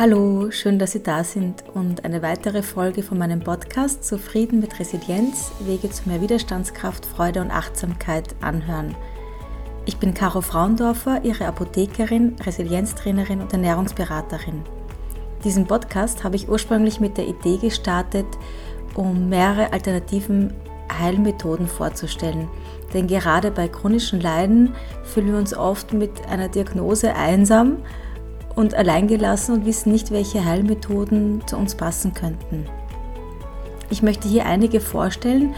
Hallo, schön, dass Sie da sind und eine weitere Folge von meinem Podcast Zufrieden mit Resilienz, Wege zu mehr Widerstandskraft, Freude und Achtsamkeit anhören. Ich bin Caro Frauendorfer, Ihre Apothekerin, Resilienztrainerin und Ernährungsberaterin. Diesen Podcast habe ich ursprünglich mit der Idee gestartet, um mehrere alternativen Heilmethoden vorzustellen. Denn gerade bei chronischen Leiden fühlen wir uns oft mit einer Diagnose einsam und alleingelassen und wissen nicht, welche Heilmethoden zu uns passen könnten. Ich möchte hier einige vorstellen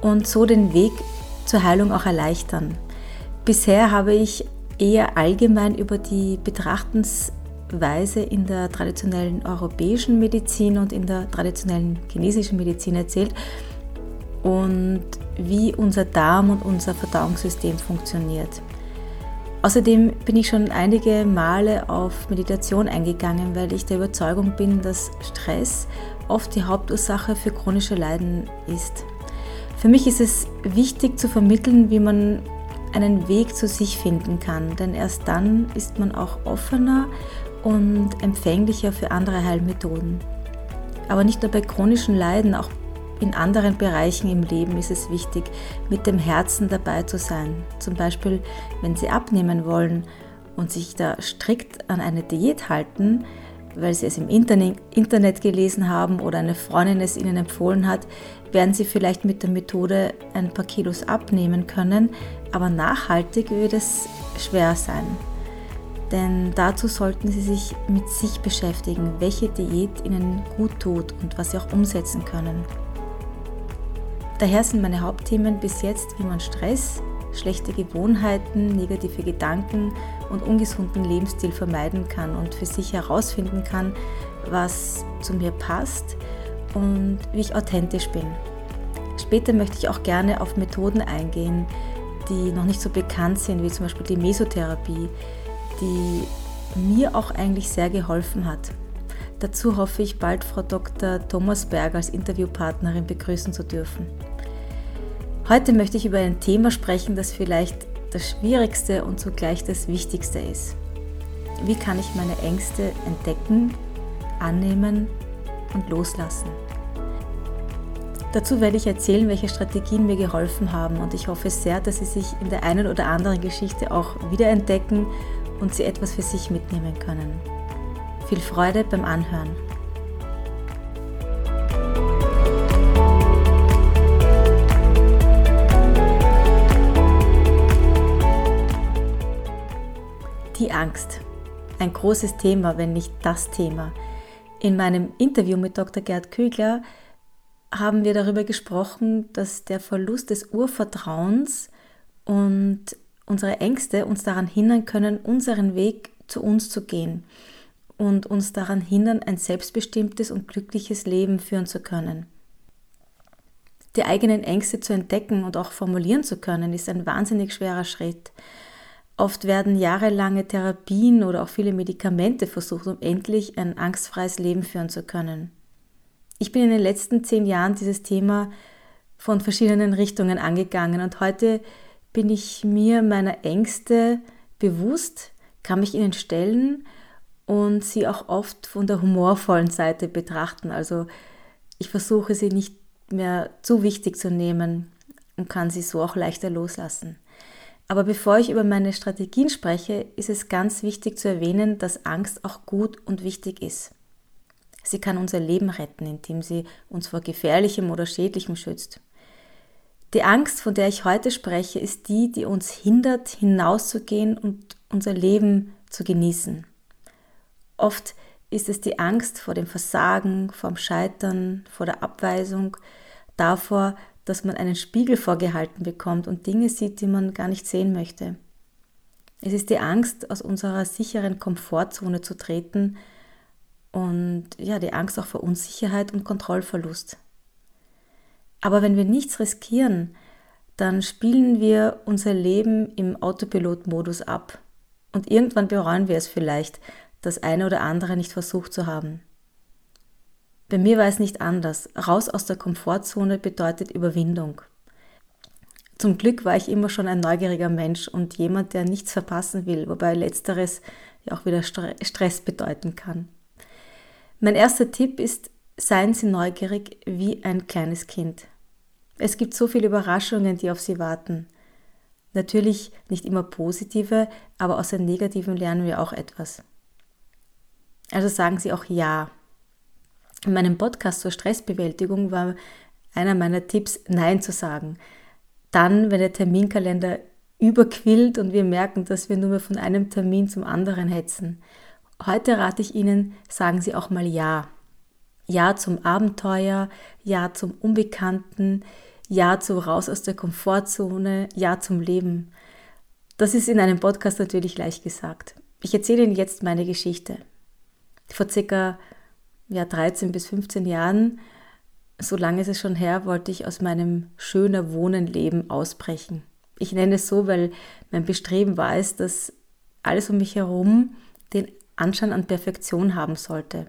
und so den Weg zur Heilung auch erleichtern. Bisher habe ich eher allgemein über die Betrachtensweise in der traditionellen europäischen Medizin und in der traditionellen chinesischen Medizin erzählt und wie unser Darm und unser Verdauungssystem funktioniert. Außerdem bin ich schon einige Male auf Meditation eingegangen, weil ich der Überzeugung bin, dass Stress oft die Hauptursache für chronische Leiden ist. Für mich ist es wichtig zu vermitteln, wie man einen Weg zu sich finden kann, denn erst dann ist man auch offener und empfänglicher für andere Heilmethoden. Aber nicht nur bei chronischen Leiden, auch in anderen Bereichen im Leben ist es wichtig, mit dem Herzen dabei zu sein. Zum Beispiel, wenn Sie abnehmen wollen und sich da strikt an eine Diät halten, weil Sie es im Internet gelesen haben oder eine Freundin es Ihnen empfohlen hat, werden Sie vielleicht mit der Methode ein paar Kilos abnehmen können, aber nachhaltig wird es schwer sein. Denn dazu sollten Sie sich mit sich beschäftigen, welche Diät Ihnen gut tut und was Sie auch umsetzen können. Daher sind meine Hauptthemen bis jetzt, wie man Stress, schlechte Gewohnheiten, negative Gedanken und ungesunden Lebensstil vermeiden kann und für sich herausfinden kann, was zu mir passt und wie ich authentisch bin. Später möchte ich auch gerne auf Methoden eingehen, die noch nicht so bekannt sind, wie zum Beispiel die Mesotherapie, die mir auch eigentlich sehr geholfen hat. Dazu hoffe ich bald Frau Dr. Thomas Berg als Interviewpartnerin begrüßen zu dürfen. Heute möchte ich über ein Thema sprechen, das vielleicht das Schwierigste und zugleich das Wichtigste ist. Wie kann ich meine Ängste entdecken, annehmen und loslassen? Dazu werde ich erzählen, welche Strategien mir geholfen haben und ich hoffe sehr, dass Sie sich in der einen oder anderen Geschichte auch wiederentdecken und Sie etwas für sich mitnehmen können. Viel Freude beim Anhören. Die Angst. Ein großes Thema, wenn nicht das Thema. In meinem Interview mit Dr. Gerd Kügler haben wir darüber gesprochen, dass der Verlust des Urvertrauens und unsere Ängste uns daran hindern können, unseren Weg zu uns zu gehen und uns daran hindern, ein selbstbestimmtes und glückliches Leben führen zu können. Die eigenen Ängste zu entdecken und auch formulieren zu können, ist ein wahnsinnig schwerer Schritt. Oft werden jahrelange Therapien oder auch viele Medikamente versucht, um endlich ein angstfreies Leben führen zu können. Ich bin in den letzten zehn Jahren dieses Thema von verschiedenen Richtungen angegangen und heute bin ich mir meiner Ängste bewusst, kann mich ihnen stellen und sie auch oft von der humorvollen Seite betrachten. Also ich versuche sie nicht mehr zu wichtig zu nehmen und kann sie so auch leichter loslassen. Aber bevor ich über meine Strategien spreche, ist es ganz wichtig zu erwähnen, dass Angst auch gut und wichtig ist. Sie kann unser Leben retten, indem sie uns vor gefährlichem oder schädlichem schützt. Die Angst, von der ich heute spreche, ist die, die uns hindert, hinauszugehen und unser Leben zu genießen. Oft ist es die Angst vor dem Versagen, vor dem Scheitern, vor der Abweisung, davor, dass man einen Spiegel vorgehalten bekommt und Dinge sieht, die man gar nicht sehen möchte. Es ist die Angst, aus unserer sicheren Komfortzone zu treten und ja, die Angst auch vor Unsicherheit und Kontrollverlust. Aber wenn wir nichts riskieren, dann spielen wir unser Leben im Autopilot-Modus ab und irgendwann bereuen wir es vielleicht, das eine oder andere nicht versucht zu haben. Bei mir war es nicht anders. Raus aus der Komfortzone bedeutet Überwindung. Zum Glück war ich immer schon ein neugieriger Mensch und jemand, der nichts verpassen will, wobei letzteres ja auch wieder Stress bedeuten kann. Mein erster Tipp ist, seien Sie neugierig wie ein kleines Kind. Es gibt so viele Überraschungen, die auf Sie warten. Natürlich nicht immer positive, aber aus den negativen lernen wir auch etwas. Also sagen Sie auch Ja. In meinem Podcast zur Stressbewältigung war einer meiner Tipps, Nein zu sagen. Dann, wenn der Terminkalender überquillt und wir merken, dass wir nur mehr von einem Termin zum anderen hetzen. Heute rate ich Ihnen, sagen Sie auch mal Ja. Ja zum Abenteuer, Ja zum Unbekannten, Ja zu raus aus der Komfortzone, Ja zum Leben. Das ist in einem Podcast natürlich leicht gesagt. Ich erzähle Ihnen jetzt meine Geschichte. Vor circa ja, 13 bis 15 Jahren, so lange ist es schon her, wollte ich aus meinem schöner Wohnenleben ausbrechen. Ich nenne es so, weil mein Bestreben war es, dass alles um mich herum den Anschein an Perfektion haben sollte.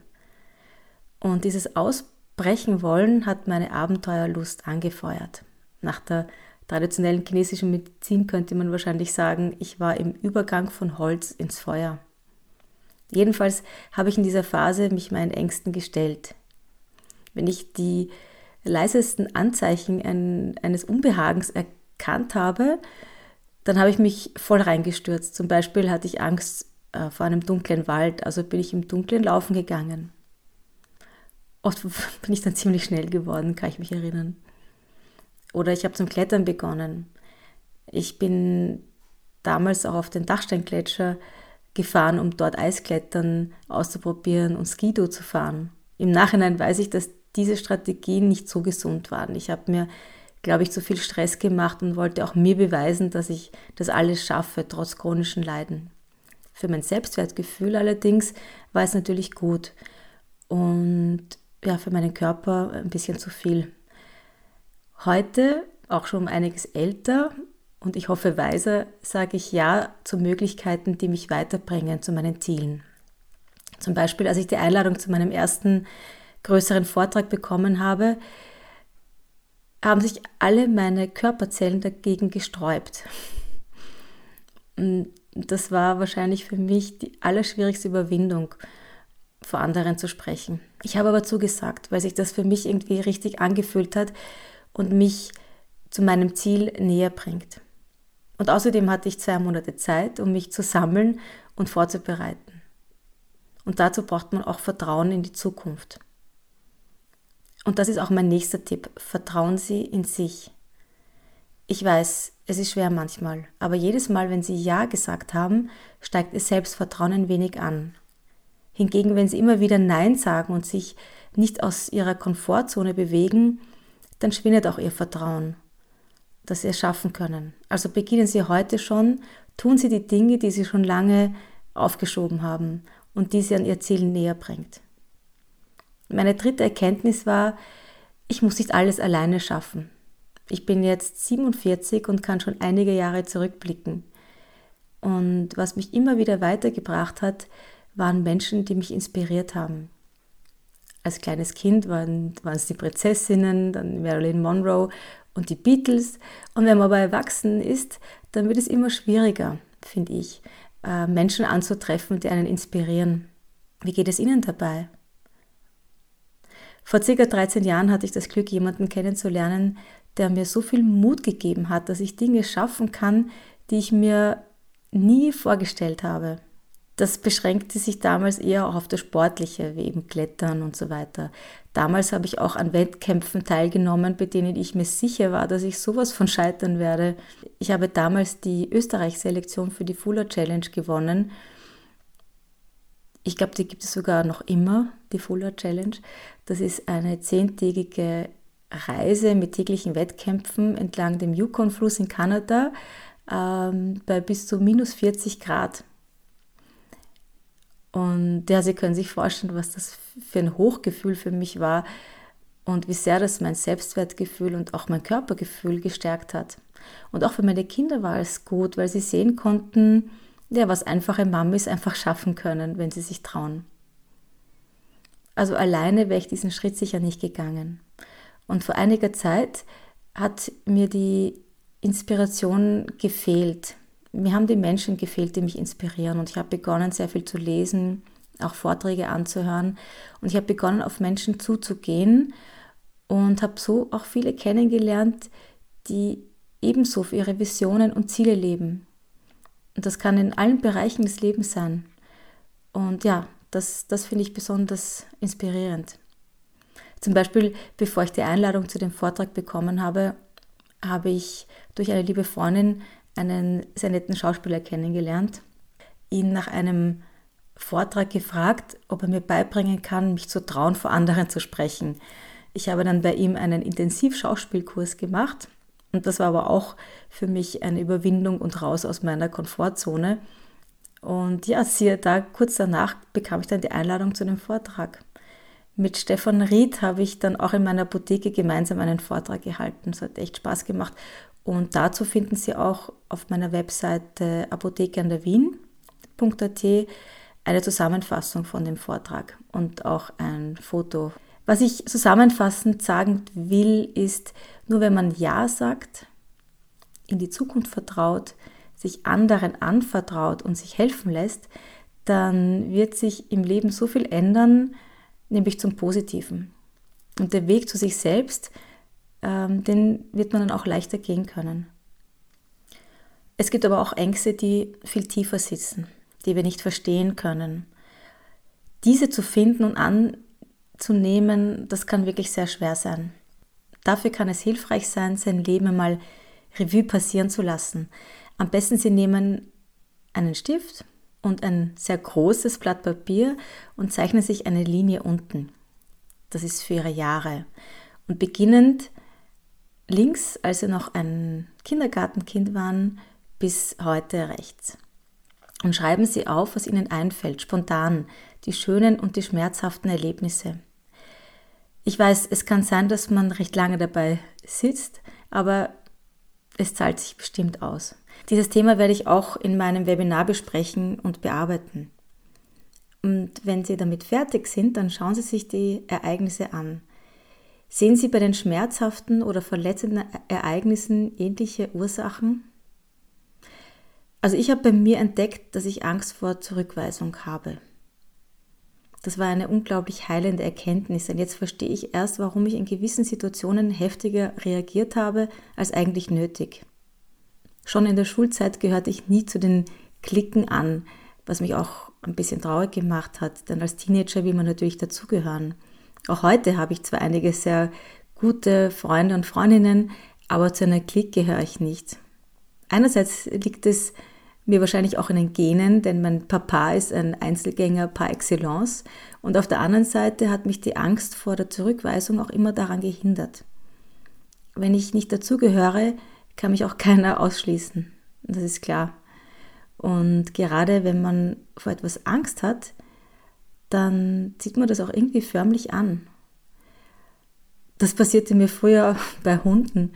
Und dieses Ausbrechen wollen hat meine Abenteuerlust angefeuert. Nach der traditionellen chinesischen Medizin könnte man wahrscheinlich sagen, ich war im Übergang von Holz ins Feuer. Jedenfalls habe ich in dieser Phase mich meinen Ängsten gestellt. Wenn ich die leisesten Anzeichen eines Unbehagens erkannt habe, dann habe ich mich voll reingestürzt. Zum Beispiel hatte ich Angst äh, vor einem dunklen Wald, also bin ich im Dunkeln laufen gegangen. Oft bin ich dann ziemlich schnell geworden, kann ich mich erinnern. Oder ich habe zum Klettern begonnen. Ich bin damals auch auf den Dachsteingletscher gefahren, um dort Eisklettern auszuprobieren und Skido zu fahren. Im Nachhinein weiß ich, dass diese Strategien nicht so gesund waren. Ich habe mir, glaube ich, zu viel Stress gemacht und wollte auch mir beweisen, dass ich das alles schaffe, trotz chronischen Leiden. Für mein Selbstwertgefühl allerdings war es natürlich gut. Und ja, für meinen Körper ein bisschen zu viel. Heute, auch schon um einiges älter und ich hoffe weiser, sage ich Ja zu Möglichkeiten, die mich weiterbringen zu meinen Zielen. Zum Beispiel, als ich die Einladung zu meinem ersten größeren Vortrag bekommen habe, haben sich alle meine Körperzellen dagegen gesträubt. Und das war wahrscheinlich für mich die allerschwierigste Überwindung, vor anderen zu sprechen. Ich habe aber zugesagt, weil sich das für mich irgendwie richtig angefühlt hat und mich zu meinem Ziel näher bringt. Und außerdem hatte ich zwei Monate Zeit, um mich zu sammeln und vorzubereiten. Und dazu braucht man auch Vertrauen in die Zukunft. Und das ist auch mein nächster Tipp. Vertrauen Sie in sich. Ich weiß, es ist schwer manchmal, aber jedes Mal, wenn Sie Ja gesagt haben, steigt Ihr Selbstvertrauen ein wenig an. Hingegen, wenn Sie immer wieder Nein sagen und sich nicht aus Ihrer Komfortzone bewegen, dann schwindet auch Ihr Vertrauen, dass Sie es schaffen können. Also beginnen Sie heute schon, tun Sie die Dinge, die Sie schon lange aufgeschoben haben und die Sie an Ihr Ziel näher bringt. Meine dritte Erkenntnis war, ich muss nicht alles alleine schaffen. Ich bin jetzt 47 und kann schon einige Jahre zurückblicken. Und was mich immer wieder weitergebracht hat, waren Menschen, die mich inspiriert haben. Als kleines Kind waren, waren es die Prinzessinnen, dann Marilyn Monroe und die Beatles. Und wenn man aber erwachsen ist, dann wird es immer schwieriger, finde ich, äh, Menschen anzutreffen, die einen inspirieren. Wie geht es Ihnen dabei? Vor circa 13 Jahren hatte ich das Glück, jemanden kennenzulernen, der mir so viel Mut gegeben hat, dass ich Dinge schaffen kann, die ich mir nie vorgestellt habe. Das beschränkte sich damals eher auch auf das Sportliche, wie eben Klettern und so weiter. Damals habe ich auch an Wettkämpfen teilgenommen, bei denen ich mir sicher war, dass ich sowas von scheitern werde. Ich habe damals die Österreich-Selektion für die Fuller Challenge gewonnen. Ich glaube, die gibt es sogar noch immer, die Fuller Challenge. Das ist eine zehntägige Reise mit täglichen Wettkämpfen entlang dem Yukon-Fluss in Kanada ähm, bei bis zu minus 40 Grad. Und ja, Sie können sich vorstellen, was das für ein Hochgefühl für mich war und wie sehr das mein Selbstwertgefühl und auch mein Körpergefühl gestärkt hat. Und auch für meine Kinder war es gut, weil sie sehen konnten, ja, was einfache Mamis einfach schaffen können, wenn sie sich trauen. Also alleine wäre ich diesen Schritt sicher nicht gegangen. Und vor einiger Zeit hat mir die Inspiration gefehlt, mir haben die Menschen gefehlt, die mich inspirieren. Und ich habe begonnen, sehr viel zu lesen, auch Vorträge anzuhören. Und ich habe begonnen, auf Menschen zuzugehen und habe so auch viele kennengelernt, die ebenso für ihre Visionen und Ziele leben. Und das kann in allen Bereichen des Lebens sein. Und ja, das, das finde ich besonders inspirierend. Zum Beispiel, bevor ich die Einladung zu dem Vortrag bekommen habe, habe ich durch eine liebe Freundin einen sehr netten Schauspieler kennengelernt, ihn nach einem Vortrag gefragt, ob er mir beibringen kann, mich zu trauen, vor anderen zu sprechen. Ich habe dann bei ihm einen Intensivschauspielkurs gemacht und das war aber auch für mich eine Überwindung und raus aus meiner Komfortzone. Und ja, siehe da, kurz danach bekam ich dann die Einladung zu dem Vortrag. Mit Stefan Ried habe ich dann auch in meiner Apotheke gemeinsam einen Vortrag gehalten. Es hat echt Spaß gemacht. Und dazu finden Sie auch auf meiner Webseite Apotheke an der Wien.at eine Zusammenfassung von dem Vortrag und auch ein Foto. Was ich zusammenfassend sagen will, ist, nur wenn man Ja sagt, in die Zukunft vertraut, sich anderen anvertraut und sich helfen lässt, dann wird sich im Leben so viel ändern, nämlich zum Positiven. Und der Weg zu sich selbst, ähm, den wird man dann auch leichter gehen können. Es gibt aber auch Ängste, die viel tiefer sitzen, die wir nicht verstehen können. Diese zu finden und anzunehmen, das kann wirklich sehr schwer sein. Dafür kann es hilfreich sein, sein Leben einmal Revue passieren zu lassen. Am besten Sie nehmen einen Stift und ein sehr großes Blatt Papier und zeichnen sich eine Linie unten. Das ist für Ihre Jahre. Und beginnend links, als Sie noch ein Kindergartenkind waren, bis heute rechts. Und schreiben Sie auf, was Ihnen einfällt, spontan, die schönen und die schmerzhaften Erlebnisse. Ich weiß, es kann sein, dass man recht lange dabei sitzt, aber es zahlt sich bestimmt aus. Dieses Thema werde ich auch in meinem Webinar besprechen und bearbeiten. Und wenn Sie damit fertig sind, dann schauen Sie sich die Ereignisse an. Sehen Sie bei den schmerzhaften oder verletzenden Ereignissen ähnliche Ursachen? Also ich habe bei mir entdeckt, dass ich Angst vor Zurückweisung habe. Das war eine unglaublich heilende Erkenntnis, denn jetzt verstehe ich erst, warum ich in gewissen Situationen heftiger reagiert habe als eigentlich nötig. Schon in der Schulzeit gehörte ich nie zu den Klicken an, was mich auch ein bisschen traurig gemacht hat, denn als Teenager will man natürlich dazugehören. Auch heute habe ich zwar einige sehr gute Freunde und Freundinnen, aber zu einer Klick gehöre ich nicht. Einerseits liegt es mir wahrscheinlich auch in den Genen, denn mein Papa ist ein Einzelgänger par excellence. Und auf der anderen Seite hat mich die Angst vor der Zurückweisung auch immer daran gehindert. Wenn ich nicht dazugehöre, kann mich auch keiner ausschließen. Das ist klar. Und gerade wenn man vor etwas Angst hat, dann zieht man das auch irgendwie förmlich an. Das passierte mir früher bei Hunden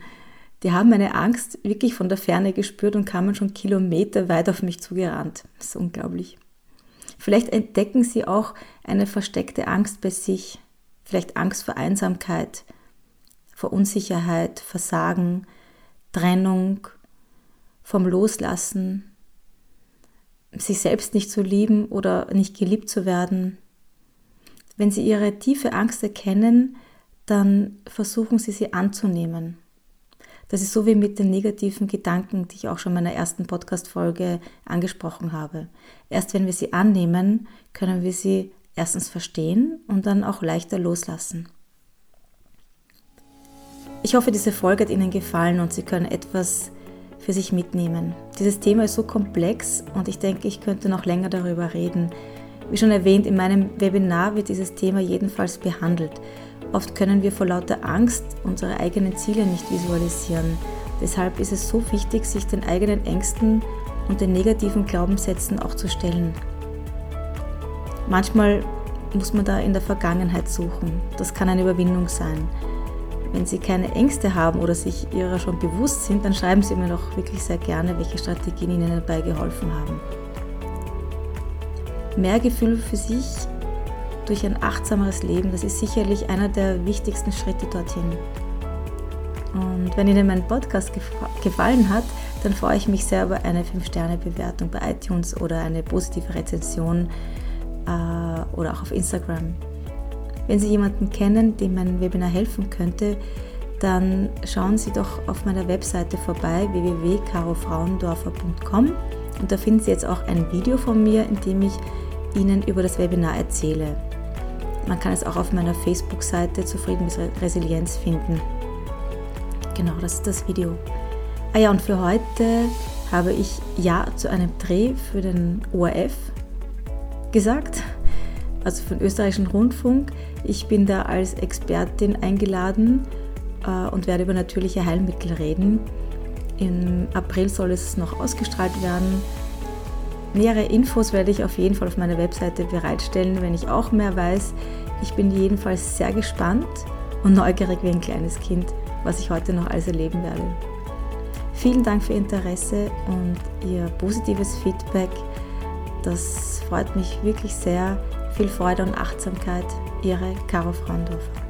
die haben meine Angst wirklich von der Ferne gespürt und kamen schon Kilometer weit auf mich zugerannt. Das ist unglaublich. Vielleicht entdecken sie auch eine versteckte Angst bei sich. Vielleicht Angst vor Einsamkeit, vor Unsicherheit, Versagen, Trennung, vom Loslassen, sich selbst nicht zu lieben oder nicht geliebt zu werden. Wenn Sie Ihre tiefe Angst erkennen, dann versuchen Sie sie anzunehmen. Das ist so wie mit den negativen Gedanken, die ich auch schon in meiner ersten Podcast-Folge angesprochen habe. Erst wenn wir sie annehmen, können wir sie erstens verstehen und dann auch leichter loslassen. Ich hoffe, diese Folge hat Ihnen gefallen und Sie können etwas für sich mitnehmen. Dieses Thema ist so komplex und ich denke, ich könnte noch länger darüber reden. Wie schon erwähnt, in meinem Webinar wird dieses Thema jedenfalls behandelt. Oft können wir vor lauter Angst unsere eigenen Ziele nicht visualisieren. Deshalb ist es so wichtig, sich den eigenen Ängsten und den negativen Glaubenssätzen auch zu stellen. Manchmal muss man da in der Vergangenheit suchen. Das kann eine Überwindung sein. Wenn Sie keine Ängste haben oder sich ihrer schon bewusst sind, dann schreiben Sie mir doch wirklich sehr gerne, welche Strategien Ihnen dabei geholfen haben. Mehr Gefühl für sich durch ein achtsameres Leben. Das ist sicherlich einer der wichtigsten Schritte dorthin. Und wenn Ihnen mein Podcast gefallen hat, dann freue ich mich sehr über eine 5-Sterne-Bewertung bei iTunes oder eine positive Rezension. äh, oder auch auf Instagram. Wenn Sie jemanden kennen, dem mein Webinar helfen könnte, dann schauen Sie doch auf meiner Webseite vorbei www.carofrauendorfer.com und da finden Sie jetzt auch ein Video von mir, in dem ich Ihnen über das Webinar erzähle. Man kann es auch auf meiner Facebook-Seite Zufrieden mit Resilienz finden. Genau, das ist das Video. Ah ja, und für heute habe ich Ja zu einem Dreh für den ORF gesagt, also für den österreichischen Rundfunk. Ich bin da als Expertin eingeladen äh, und werde über natürliche Heilmittel reden. Im April soll es noch ausgestrahlt werden. Nähere Infos werde ich auf jeden Fall auf meiner Webseite bereitstellen, wenn ich auch mehr weiß. Ich bin jedenfalls sehr gespannt und neugierig wie ein kleines Kind, was ich heute noch alles erleben werde. Vielen Dank für Ihr Interesse und Ihr positives Feedback. Das freut mich wirklich sehr. Viel Freude und Achtsamkeit. Ihre Caro Fraundorfer.